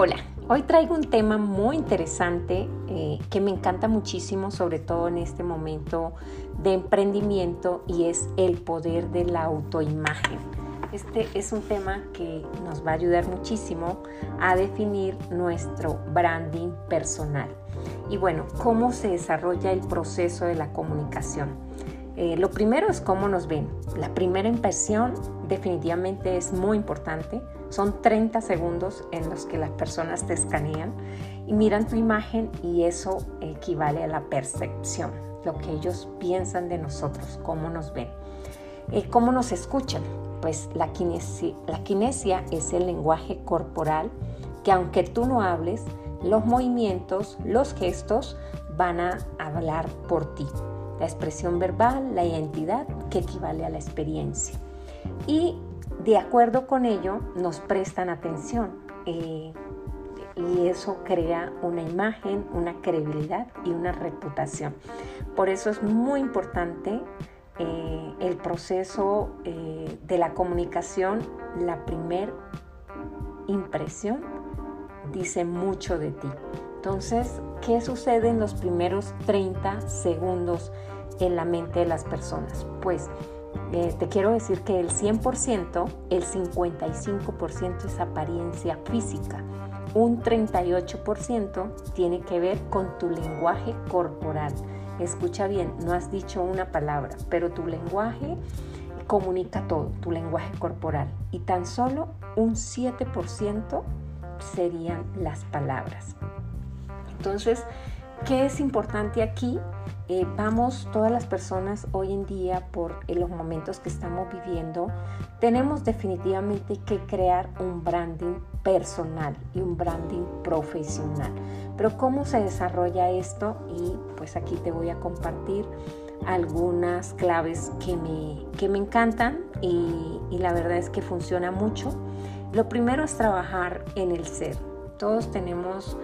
Hola, hoy traigo un tema muy interesante eh, que me encanta muchísimo, sobre todo en este momento de emprendimiento y es el poder de la autoimagen. Este es un tema que nos va a ayudar muchísimo a definir nuestro branding personal. Y bueno, ¿cómo se desarrolla el proceso de la comunicación? Eh, lo primero es cómo nos ven. La primera impresión definitivamente es muy importante. Son 30 segundos en los que las personas te escanean y miran tu imagen y eso equivale a la percepción, lo que ellos piensan de nosotros, cómo nos ven. Eh, ¿Cómo nos escuchan? Pues la kinesia, la kinesia es el lenguaje corporal que aunque tú no hables, los movimientos, los gestos van a hablar por ti la expresión verbal, la identidad, que equivale a la experiencia. Y de acuerdo con ello, nos prestan atención. Eh, y eso crea una imagen, una credibilidad y una reputación. Por eso es muy importante eh, el proceso eh, de la comunicación, la primer impresión dice mucho de ti. Entonces, ¿qué sucede en los primeros 30 segundos en la mente de las personas? Pues eh, te quiero decir que el 100%, el 55% es apariencia física. Un 38% tiene que ver con tu lenguaje corporal. Escucha bien, no has dicho una palabra, pero tu lenguaje comunica todo, tu lenguaje corporal. Y tan solo un 7% serían las palabras. Entonces, ¿qué es importante aquí? Eh, vamos todas las personas hoy en día por los momentos que estamos viviendo, tenemos definitivamente que crear un branding personal y un branding profesional. Pero ¿cómo se desarrolla esto? Y pues aquí te voy a compartir algunas claves que me, que me encantan y, y la verdad es que funciona mucho. Lo primero es trabajar en el ser. Todos tenemos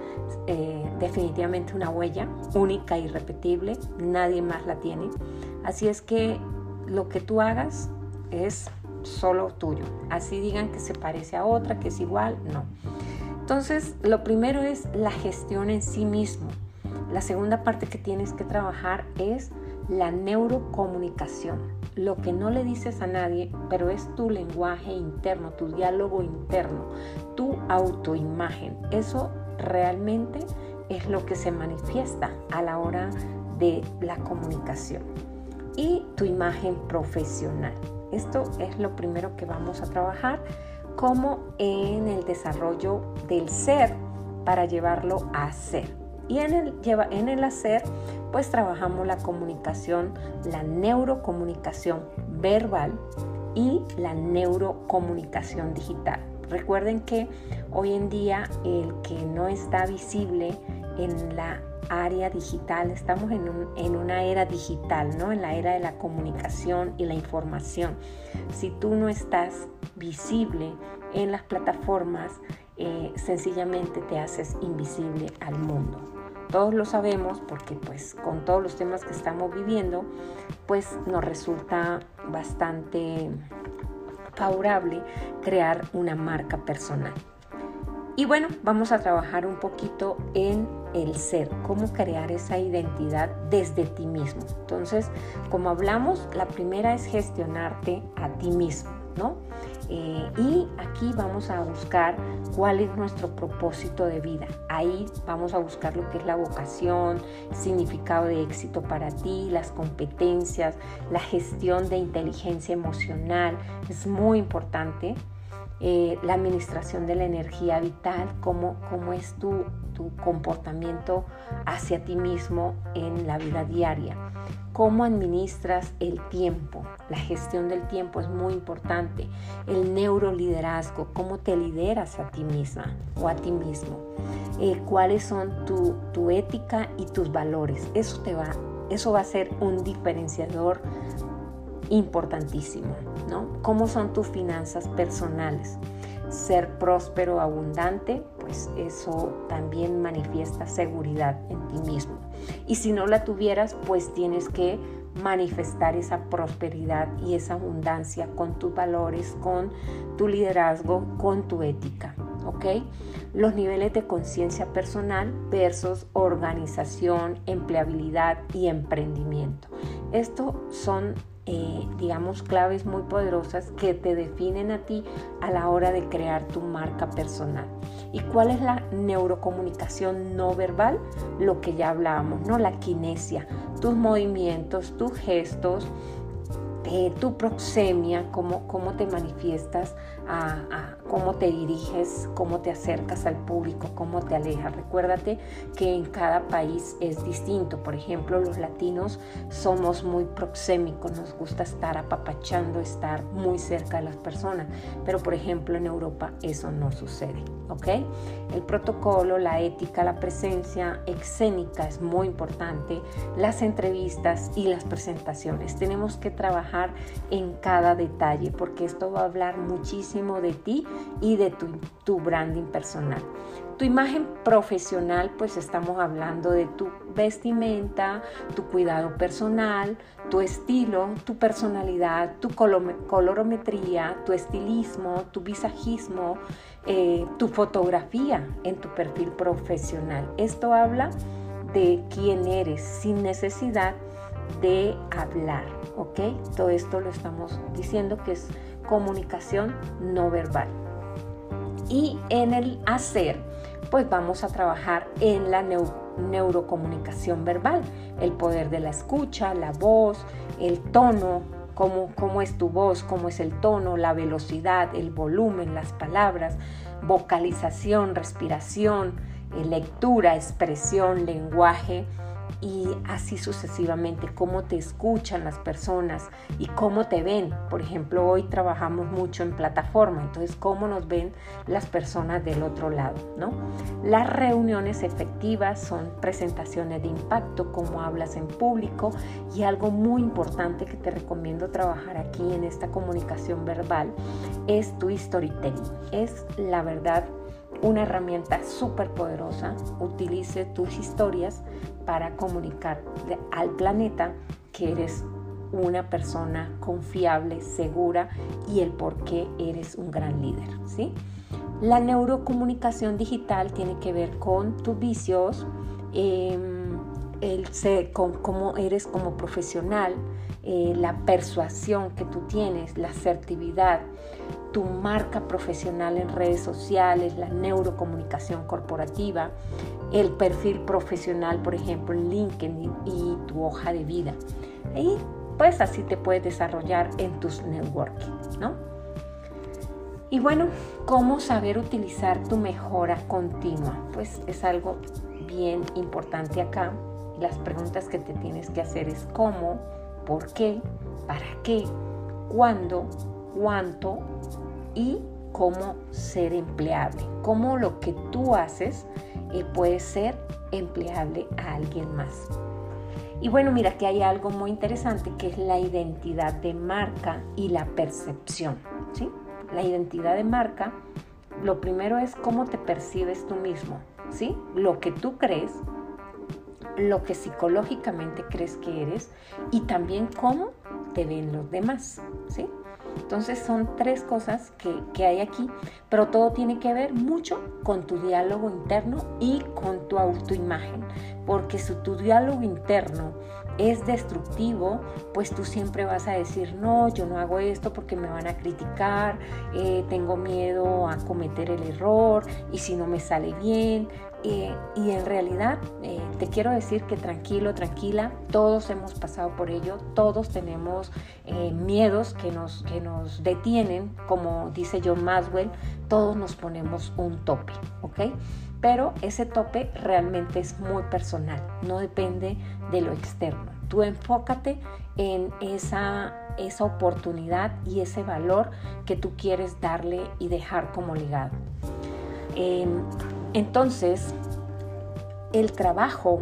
eh, definitivamente una huella única, irrepetible, nadie más la tiene. Así es que lo que tú hagas es solo tuyo. Así digan que se parece a otra, que es igual, no. Entonces, lo primero es la gestión en sí mismo. La segunda parte que tienes que trabajar es la neurocomunicación. Lo que no le dices a nadie, pero es tu lenguaje interno, tu diálogo interno, tu autoimagen. Eso realmente es lo que se manifiesta a la hora de la comunicación. Y tu imagen profesional. Esto es lo primero que vamos a trabajar como en el desarrollo del ser para llevarlo a ser. Y en el, en el hacer, pues trabajamos la comunicación, la neurocomunicación verbal y la neurocomunicación digital. Recuerden que hoy en día el que no está visible en la área digital, estamos en, en, una era digital, ¿no? En la era de la comunicación y la información. Si tú no estás visible en las plataformas, eh, sencillamente te haces invisible al mundo. Todos lo sabemos porque pues con todos los temas que estamos viviendo, pues nos resulta bastante favorable crear una marca personal. Y bueno, vamos a trabajar un poquito en el ser, cómo crear esa identidad desde ti mismo. Entonces, como hablamos, la primera es gestionarte a ti mismo, ¿no? Eh, y aquí vamos a buscar cuál es nuestro propósito de vida. Ahí vamos a buscar lo que es la vocación, significado de éxito para ti, las competencias, la gestión de inteligencia emocional. Es muy importante. Eh, la administración de la energía vital, cómo, cómo es tu, tu comportamiento hacia ti mismo en la vida diaria cómo administras el tiempo. La gestión del tiempo es muy importante. El neuroliderazgo, cómo te lideras a ti misma o a ti mismo. Eh, cuáles son tu, tu, ética y tus valores. Eso, te va, eso va a ser un diferenciador importantísimo. ¿no? ¿Cómo son tus finanzas personales? Ser próspero, abundante, pues eso también manifiesta seguridad en ti mismo. Y si no la tuvieras, pues tienes que manifestar esa prosperidad y esa abundancia con tus valores, con tu liderazgo, con tu ética. ¿ok? Los niveles de conciencia personal versus organización, empleabilidad y emprendimiento. Estos son eh, digamos, claves muy poderosas que te definen a ti a la hora de crear tu marca personal. ¿Y cuál es la neurocomunicación no verbal? Lo que ya hablábamos, ¿no? La kinesia, tus movimientos, tus gestos, eh, tu proxemia, cómo, cómo te manifiestas, a, cómo te diriges, cómo te acercas al público, cómo te alejas. Recuérdate que en cada país es distinto. Por ejemplo, los latinos somos muy proxémicos, nos gusta estar apapachando, estar muy cerca de las personas. Pero, por ejemplo, en Europa eso no sucede. ¿ok? El protocolo, la ética, la presencia escénica es muy importante, las entrevistas y las presentaciones. Tenemos que trabajar en cada detalle porque esto va a hablar muchísimo de ti y de tu, branding personal. Tu imagen profesional, pues estamos hablando de tu vestimenta, tu cuidado personal, tu estilo, tu personalidad, tu colorometría, tu estilismo, tu visajismo, eh, tu fotografía en tu perfil profesional. Esto habla de quién eres sin necesidad de hablar, ¿ok? Todo esto lo estamos diciendo que es comunicación no verbal. Y en el hacer, pues vamos a trabajar en la neurocomunicación verbal, el poder de la escucha, la voz, el tono, cómo, cómo es tu voz, cómo es el tono, la velocidad, el volumen, las palabras, vocalización, respiración, eh, lectura, expresión, lenguaje y así sucesivamente, cómo te escuchan las personas y cómo te ven. Por ejemplo, hoy trabajamos mucho en plataforma, entonces cómo nos ven las personas del otro lado, ¿no? Las reuniones efectivas son presentaciones de impacto, cómo hablas en público y algo muy importante que te recomiendo trabajar aquí en esta comunicación verbal es tu storytelling. Es la verdad una herramienta súper poderosa. Utilice tus historias para comunicar al planeta que eres una persona confiable, segura y el por qué eres un gran líder. ¿sí? La neurocomunicación digital tiene que ver con tus vicios, em, el con cómo eres como profesional, eh, la persuasión que tú tienes, la asertividad, tu marca profesional en redes sociales, la neurocomunicación corporativa, el perfil profesional, por ejemplo, LinkedIn y tu hoja de vida. Y pues así te puedes desarrollar en tus networking, ¿no? Y bueno, ¿cómo saber utilizar tu mejora continua? Pues es algo bien importante acá. Las preguntas que te tienes que hacer es cómo, por qué, para qué, cuándo, cuánto y cómo ser empleable, cómo lo que tú haces eh, puede ser empleable a alguien más. Y bueno, mira que hay algo muy interesante que es la identidad de marca y la percepción. ¿sí? La identidad de marca, lo primero es cómo te percibes tú mismo, ¿sí? lo que tú crees, lo que psicológicamente crees que eres y también cómo te ven los demás. ¿sí? Entonces son tres cosas que, hay aquí, pero todo tiene que ver mucho con tu diálogo interno y con tu autoimagen, porque si tu diálogo interno es destructivo, pues tú siempre vas a decir, no, yo no hago esto porque me van a criticar, eh, tengo miedo a cometer el error y si no me sale bien, y en realidad eh, te quiero decir que tranquilo, tranquila, todos hemos pasado por ello, todos tenemos eh, miedos que nos, que nos detienen, como dice John Maswell, todos nos ponemos un tope, ¿ok? Pero ese tope realmente es muy personal, no depende de lo externo. Tú enfócate en esa, esa oportunidad y ese valor que tú quieres darle y dejar como legado. Entonces, el trabajo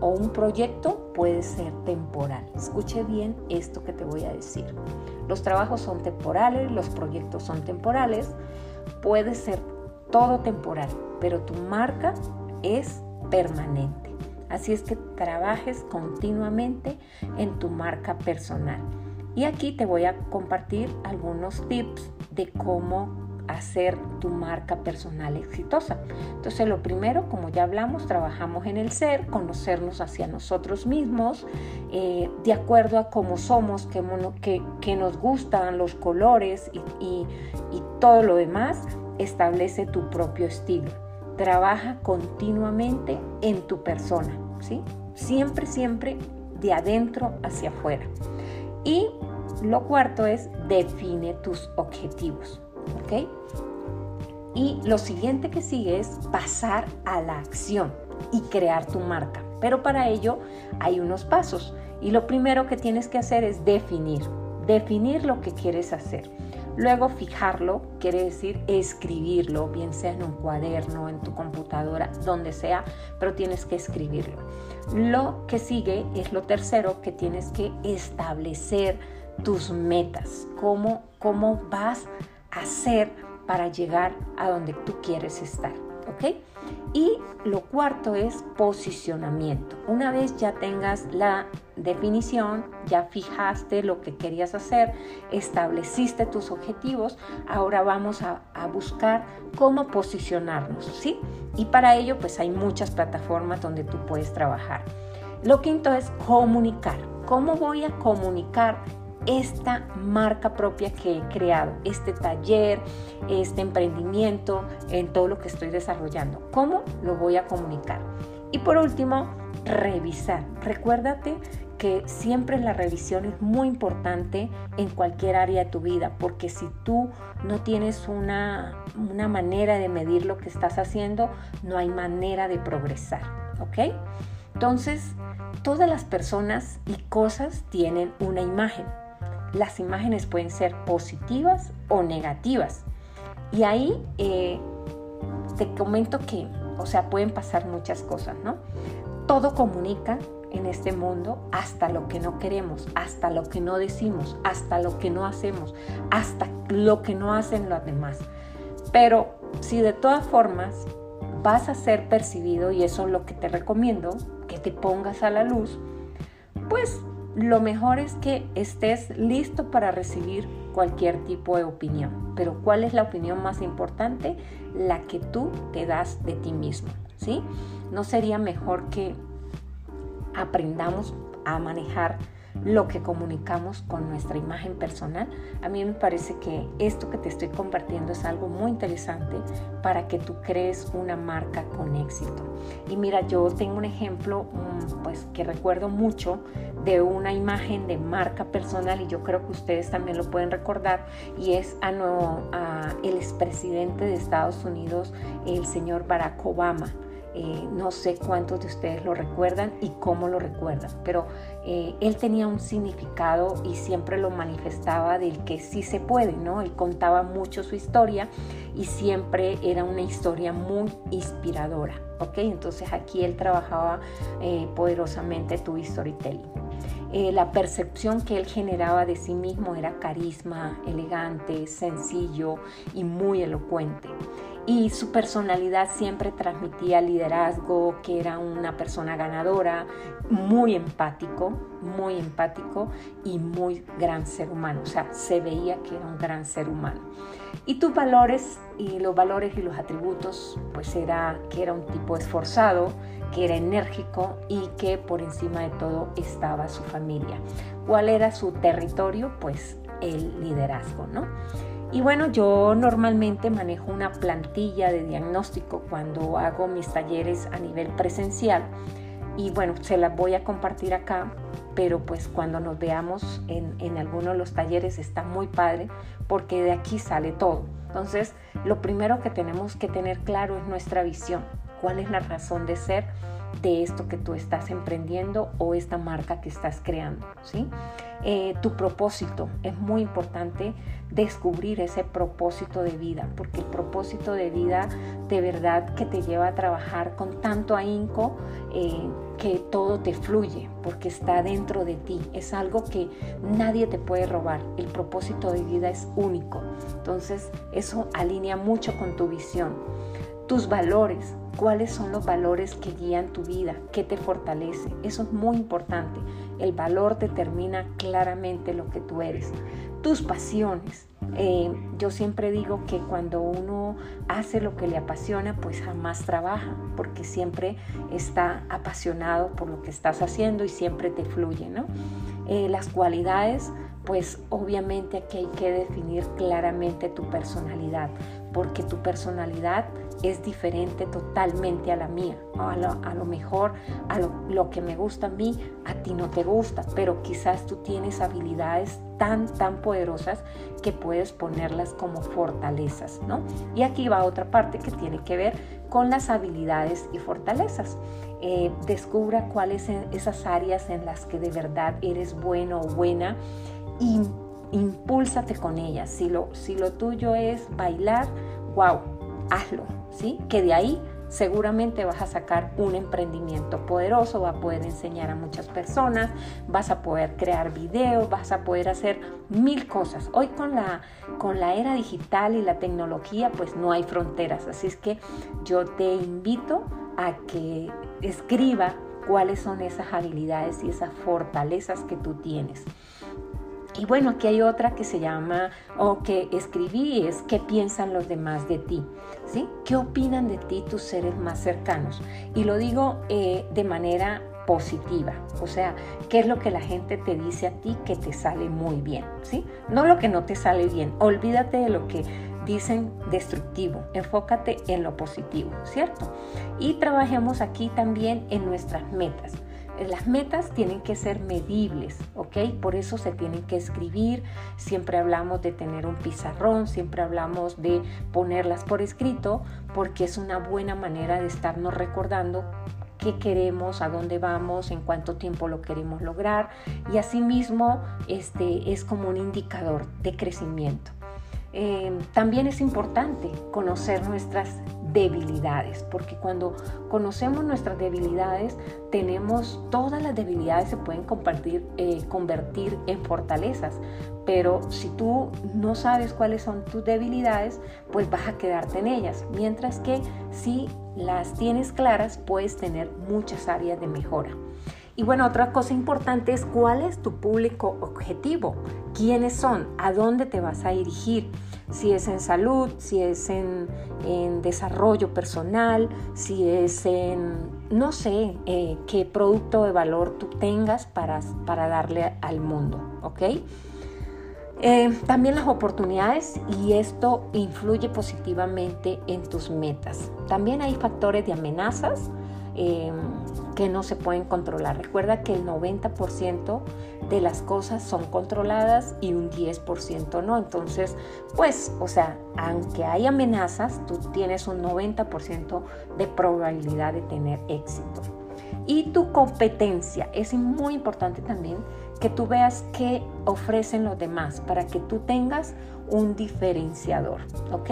o un proyecto puede ser temporal. Escuche bien esto que te voy a decir. Los trabajos son temporales, los proyectos son temporales, puede ser todo temporal, pero tu marca es permanente. Así es que trabajes continuamente en tu marca personal. Y aquí te voy a compartir algunos tips de cómo hacer tu marca personal exitosa. Entonces, lo primero, como ya hablamos, trabajamos en el ser, conocernos hacia nosotros mismos, eh, de acuerdo a cómo somos, qué, que, nos gustan los colores y, y todo lo demás, establece tu propio estilo. Trabaja continuamente en tu persona, ¿sí? Siempre, siempre de adentro hacia afuera. Y lo cuarto es define tus objetivos. ¿Ok? Y lo siguiente que sigue es pasar a la acción y crear tu marca. Pero para ello hay unos pasos. Y lo primero que tienes que hacer es definir. Definir lo que quieres hacer. Luego fijarlo, quiere decir escribirlo, bien sea en un cuaderno, en tu computadora, donde sea, pero tienes que escribirlo. Lo que sigue es lo tercero, que tienes que establecer tus metas, cómo, cómo vas a hacer para llegar a donde tú quieres estar. ¿Ok? Y lo cuarto es posicionamiento. Una vez ya tengas la definición, ya fijaste lo que querías hacer, estableciste tus objetivos, ahora vamos a, buscar cómo posicionarnos, ¿sí? Y para ello pues hay muchas plataformas donde tú puedes trabajar. Lo quinto es comunicar. ¿Cómo voy a comunicar esta marca propia que he creado, este taller, este emprendimiento, en todo lo que estoy desarrollando. ¿Cómo lo voy a comunicar? Y por último, revisar. Recuérdate que siempre la revisión es muy importante en cualquier área de tu vida, porque si tú no tienes una, una manera de medir lo que estás haciendo, no hay manera de progresar, ¿ok? Entonces, todas las personas y cosas tienen una imagen las imágenes pueden ser positivas o negativas. Y ahí eh, te comento que, o sea, pueden pasar muchas cosas, ¿no? Todo comunica en este mundo hasta lo que no queremos, hasta lo que no decimos, hasta lo que no hacemos, hasta lo que no hacen los demás. Pero si de todas formas vas a ser percibido, y eso es lo que te recomiendo, que te pongas a la luz, pues lo mejor es que estés listo para recibir cualquier tipo de opinión. Pero ¿cuál es la opinión más importante? La que tú te das de ti mismo, ¿sí? ¿No sería mejor que aprendamos a manejar lo que comunicamos con nuestra imagen personal. A mí me parece que esto que te estoy compartiendo es algo muy interesante para que tú crees una marca con éxito. Y mira, yo tengo un ejemplo mm, pues que recuerdo mucho de una imagen de marca personal y yo creo que ustedes también lo pueden recordar y es a, a el expresidente de Estados Unidos, el señor Barack Obama. Eh, no sé cuántos de ustedes lo recuerdan y cómo lo recuerdan, pero eh, él tenía un significado y siempre lo manifestaba del que sí se puede, ¿no? Él contaba mucho su historia y siempre era una historia muy inspiradora, ¿ok? Entonces aquí él trabajaba eh, poderosamente tu storytelling. la percepción que él generaba de sí mismo era carisma, elegante, sencillo y muy elocuente y su personalidad siempre transmitía liderazgo, que era una persona ganadora, muy empático, muy empático y muy gran ser humano. O sea, se veía que era un gran ser humano. Y tus valores y los valores y los atributos, pues era que era un tipo esforzado, que era enérgico y que por encima de todo estaba su familia. ¿Cuál era su territorio? Pues el liderazgo, ¿no? Y bueno, yo normalmente manejo una plantilla de diagnóstico cuando hago mis talleres a nivel presencial. Y bueno, se las voy a compartir acá, pero pues cuando nos veamos en, en alguno de los talleres está muy padre porque de aquí sale todo. Entonces, lo primero que tenemos que tener claro es nuestra visión. ¿Cuál es la razón de ser? De esto que tú estás emprendiendo o esta marca que estás creando, ¿sí? Eh, tu propósito, es muy importante descubrir ese propósito de vida, porque el propósito de vida de verdad que te lleva a trabajar con tanto ahínco eh, que todo te fluye, porque está dentro de ti, es algo que nadie te puede robar, el propósito de vida es único, entonces eso alinea mucho con tu visión tus valores, cuáles son los valores que guían tu vida, qué te fortalece. Eso es muy importante. El valor determina claramente lo que tú eres. Tus pasiones. Eh, yo siempre digo que cuando uno hace lo que le apasiona, pues jamás trabaja, porque siempre está apasionado por lo que estás haciendo y siempre te fluye, ¿no? Eh, las cualidades, pues obviamente aquí hay que definir claramente tu personalidad, porque tu personalidad es diferente totalmente a la mía. A lo, mejor a lo, que me gusta a mí, a ti no te gusta, pero quizás tú tienes habilidades tan, tan poderosas que puedes ponerlas como fortalezas, ¿no? Y aquí va otra parte que tiene que ver con las habilidades y fortalezas. Eh, descubra cuáles son esas áreas en las que de verdad eres bueno o buena y impúlsate con ellas. Si lo, si lo tuyo es bailar, wow, hazlo, ¿sí? Que de ahí seguramente vas a sacar un emprendimiento poderoso, va a poder enseñar a muchas personas, vas a poder crear videos, vas a poder hacer mil cosas. Hoy con la, con la era digital y la tecnología, pues no hay fronteras. Así es que yo te invito a que escriba cuáles son esas habilidades y esas fortalezas que tú tienes. Y bueno, aquí hay otra que se llama, o que escribí, es qué piensan los demás de ti, ¿sí? ¿Qué opinan de ti tus seres más cercanos? Y lo digo eh, de manera positiva, o sea, qué es lo que la gente te dice a ti que te sale muy bien, ¿sí? No lo que no te sale bien, olvídate de lo que dicen destructivo, enfócate en lo positivo, ¿cierto? Y trabajemos aquí también en nuestras metas las metas tienen que ser medibles, ¿ok? Por eso se tienen que escribir, siempre hablamos de tener un pizarrón, siempre hablamos de ponerlas por escrito, porque es una buena manera de estarnos recordando qué queremos, a dónde vamos, en cuánto tiempo lo queremos lograr y asimismo este es como un indicador de crecimiento. Eh, también es importante conocer nuestras debilidades, porque cuando conocemos nuestras debilidades, tenemos todas las debilidades se pueden compartir, eh, convertir en fortalezas, pero si tú no sabes cuáles son tus debilidades, pues vas a quedarte en ellas, mientras que si las tienes claras, puedes tener muchas áreas de mejora. Y bueno, otra cosa importante es cuál es tu público objetivo, quiénes son, a dónde te vas a dirigir, si es en salud, si es en, desarrollo personal, si es en, no sé, eh, qué producto de valor tú tengas para, para darle al mundo, ¿ok? Eh, también las oportunidades y esto influye positivamente en tus metas. También hay factores de amenazas Em, que no se pueden controlar. Recuerda que el 90% de las cosas son controladas y un 10% no. Entonces, pues, o sea, aunque hay amenazas, tú tienes un 90% de probabilidad de tener éxito. Y tu competencia es muy importante también que tú veas qué ofrecen los demás para que tú tengas un diferenciador, ¿ok?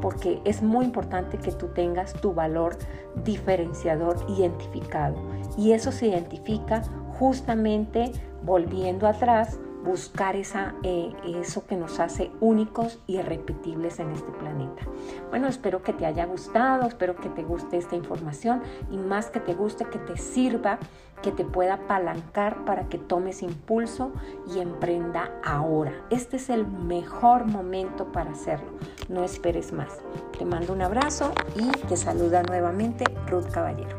Porque es muy importante que tú tengas tu valor diferenciador identificado. Y eso se identifica justamente volviendo atrás buscar esa, eh, eso que nos hace únicos y irrepetibles en este planeta. Bueno, espero que te haya gustado, espero que te guste esta información y más que te guste, que te sirva, que te pueda apalancar para que tomes impulso y emprenda ahora. Este es el mejor momento para hacerlo. No esperes más. Te mando un abrazo y te saluda nuevamente Ruth Caballero.